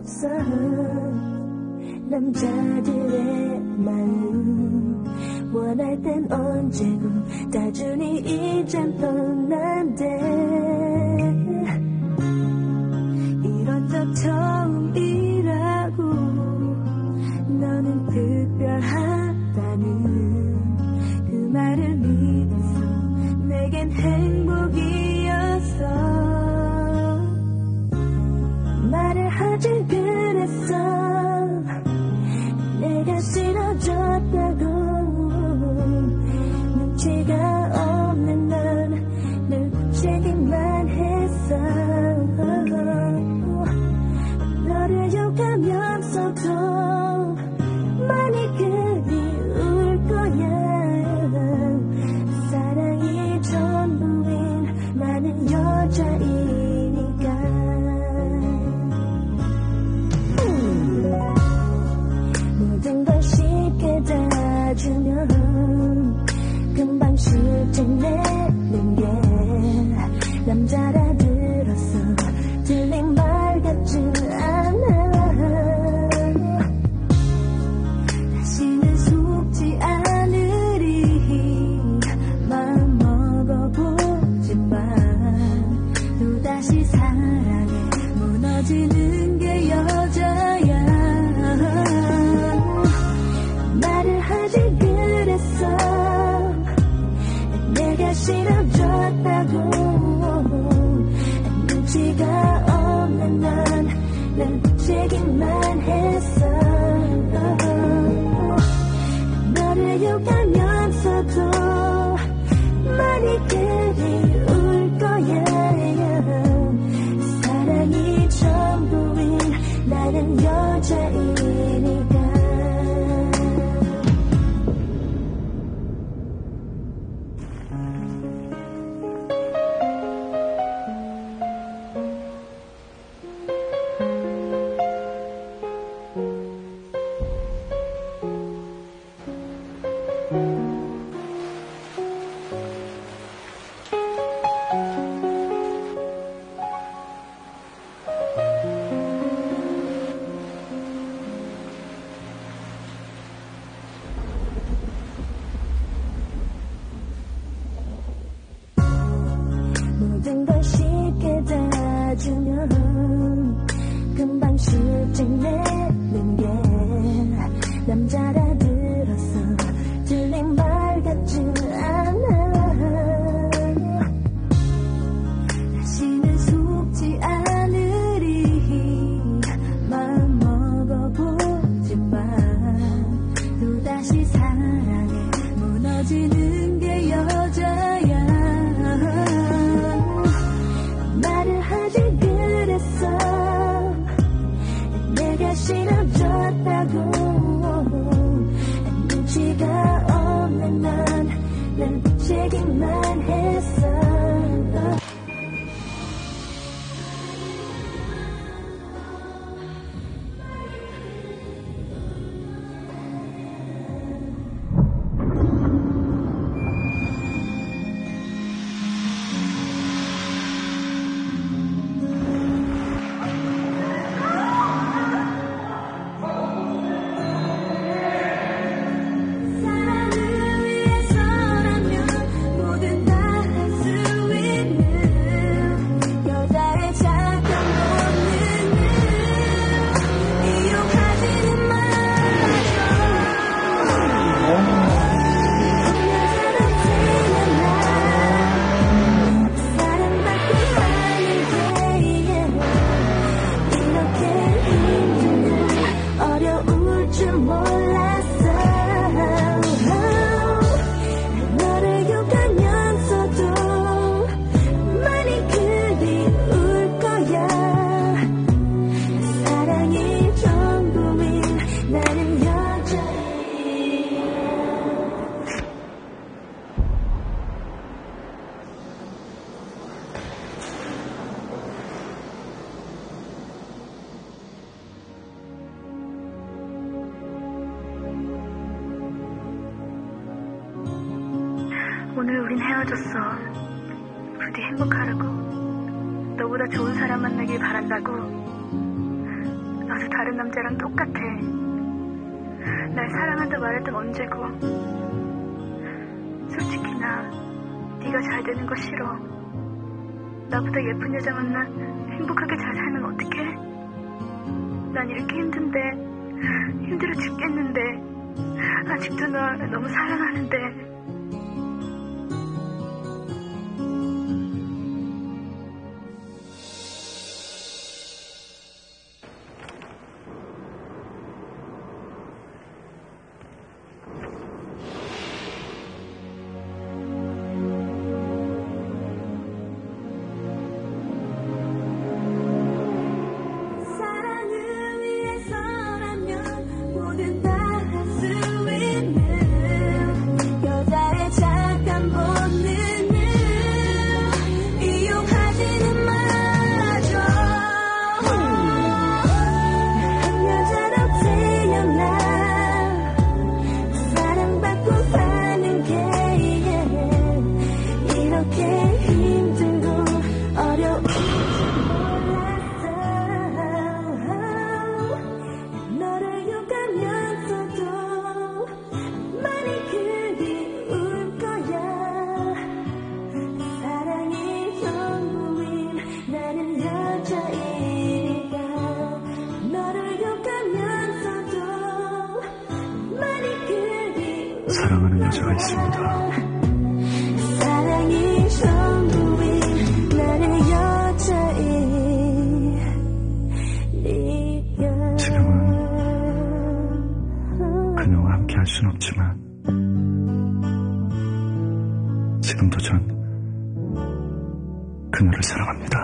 없어 남자들의 마음 원할 땐 언제고 다주니 이젠 뻔한데 이런 적처럼 don't 介意你。I shouldn't. 오늘 우린 헤어졌어. 부디 행복하라고. 너보다 좋은 사람 만나길 바란다고. 나도 다른 남자랑 똑같아. 날 사랑한다 말했던 언제고. 솔직히 나 네가 잘 되는 거 싫어. 나보다 예쁜 여자 만나 행복하게 잘 살면 어떡해? 난 이렇게 힘든데 힘들어 죽겠는데 아직도 너 너무 사랑하는데 사랑하는 여자가 있습니다. 사랑이 전부인 나는 여자이니까 지금은 그녀와 함께 할 순 없지만 지금도 전 그녀를 사랑합니다.